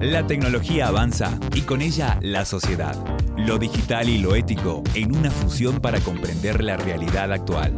La tecnología avanza y con ella la sociedad. Lo digital y lo ético en una fusión para comprender la realidad actual.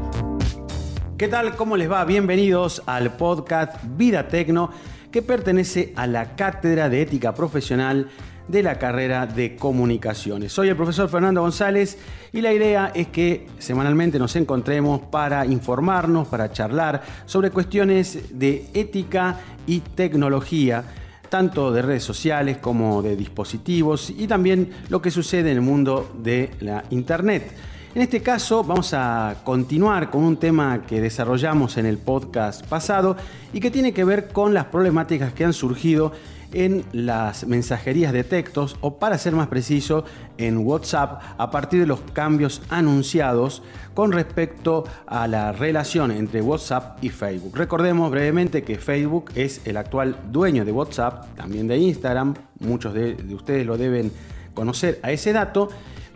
¿Qué tal? ¿Cómo les va? Bienvenidos al podcast Vida Tecno que pertenece a la Cátedra de Ética Profesional de la carrera de comunicaciones. Soy el profesor Fernando González y la idea es que semanalmente nos encontremos para informarnos, para charlar sobre cuestiones de ética y tecnología tanto de redes sociales como de dispositivos y también lo que sucede en el mundo de la Internet. En este caso vamos a continuar con un tema que desarrollamos en el podcast pasado y que tiene que ver con las problemáticas que han surgido en las mensajerías de textos o para ser más preciso en WhatsApp a partir de los cambios anunciados con respecto a la relación entre WhatsApp y Facebook. Recordemos brevemente que Facebook es el actual dueño de WhatsApp, también de Instagram, muchos de, ustedes lo deben conocer a ese dato,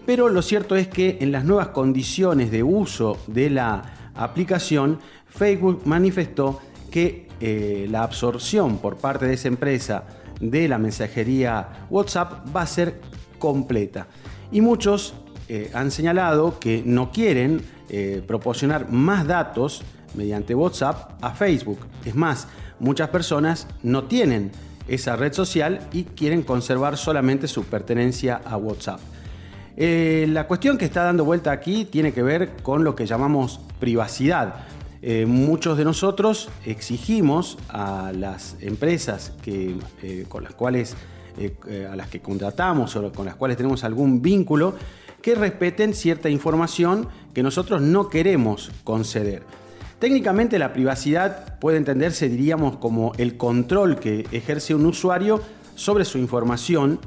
pero lo cierto es que en las nuevas condiciones de uso de la aplicación, Facebook manifestó que eh, la absorción por parte de esa empresa de la mensajería WhatsApp va a ser completa. Y muchos eh, han señalado que no quieren eh, proporcionar más datos mediante WhatsApp a Facebook. Es más, muchas personas no tienen esa red social y quieren conservar solamente su pertenencia a WhatsApp. Eh, la cuestión que está dando vuelta aquí tiene que ver con lo que llamamos privacidad. Eh, muchos de nosotros exigimos a las empresas que, eh, con las cuales, a las que contratamos o con las cuales tenemos algún vínculo que respeten cierta información que nosotros no queremos conceder. Técnicamente la privacidad puede entenderse, diríamos, como el control que ejerce un usuario sobre su información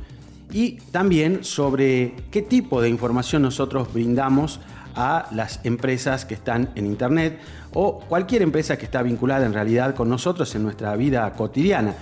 y también sobre qué tipo de información nosotros brindamos a las empresas que están en Internet o cualquier empresa que está vinculada en realidad con nosotros en nuestra vida cotidiana.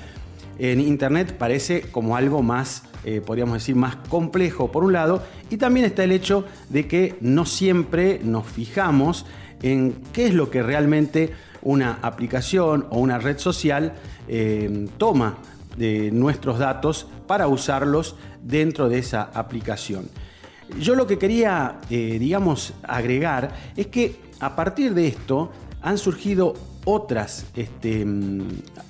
En Internet parece como algo más, eh, podríamos decir, más complejo por un lado, y también está el hecho de que no siempre nos fijamos en qué es lo que realmente una aplicación o una red social eh, toma de nuestros datos para usarlos dentro de esa aplicación. Yo lo que quería, eh, digamos, agregar es que a partir de esto han surgido otras este, mm,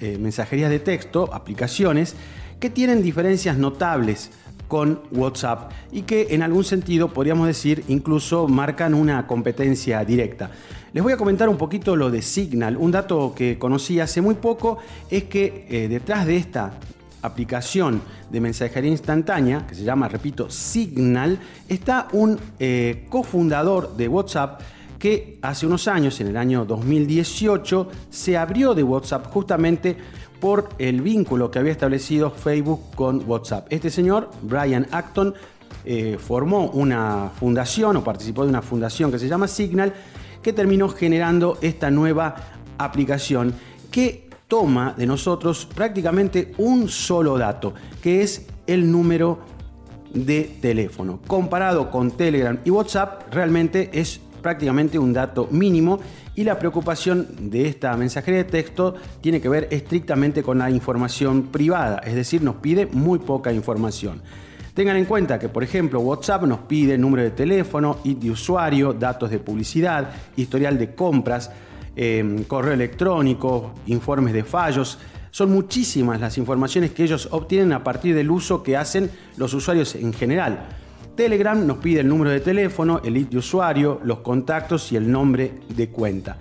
eh, mensajerías de texto, aplicaciones, que tienen diferencias notables con WhatsApp y que en algún sentido podríamos decir incluso marcan una competencia directa. Les voy a comentar un poquito lo de Signal. Un dato que conocí hace muy poco es que eh, detrás de esta aplicación de mensajería instantánea, que se llama, repito, Signal, está un eh, cofundador de WhatsApp que hace unos años, en el año 2018, se abrió de WhatsApp justamente por el vínculo que había establecido Facebook con WhatsApp. Este señor, Brian Acton, eh, formó una fundación o participó de una fundación que se llama Signal, que terminó generando esta nueva aplicación que toma de nosotros prácticamente un solo dato, que es el número de teléfono. Comparado con Telegram y WhatsApp, realmente es prácticamente un dato mínimo y la preocupación de esta mensajería de texto tiene que ver estrictamente con la información privada, es decir, nos pide muy poca información. Tengan en cuenta que, por ejemplo, WhatsApp nos pide número de teléfono, ID de usuario, datos de publicidad, historial de compras, Em, correo electrónico, informes de fallos. Son muchísimas las informaciones que ellos obtienen a partir del uso que hacen los usuarios en general. Telegram nos pide el número de teléfono, el ID de usuario, los contactos y el nombre de cuenta.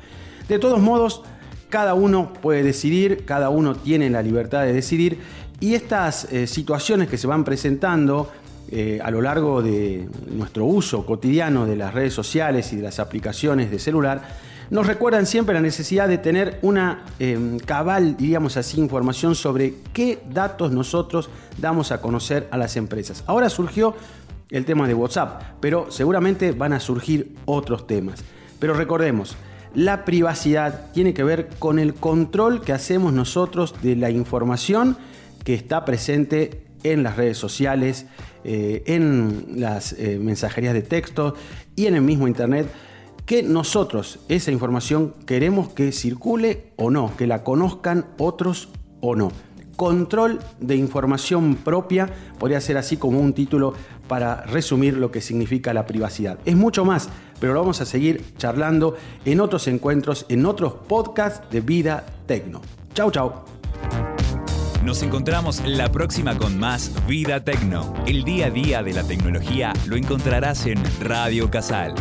De todos modos, cada uno puede decidir, cada uno tiene la libertad de decidir y estas eh, situaciones que se van presentando eh, a lo largo de nuestro uso cotidiano de las redes sociales y de las aplicaciones de celular nos recuerdan siempre la necesidad de tener una em, cabal, diríamos así, información sobre qué datos nosotros damos a conocer a las empresas. Ahora surgió el tema de WhatsApp, pero seguramente van a surgir otros temas. Pero recordemos, la privacidad tiene que ver con el control que hacemos nosotros de la información que está presente en las redes sociales, eh, en las eh, mensajerías de texto y en el mismo Internet que nosotros esa información queremos que circule o no, que la conozcan otros o no. Control de información propia, podría ser así como un título para resumir lo que significa la privacidad. Es mucho más, pero lo vamos a seguir charlando en otros encuentros, en otros podcasts de Vida Tecno. Chau, chau. Nos encontramos la próxima con más Vida Tecno. El día a día de la tecnología lo encontrarás en Radio Casal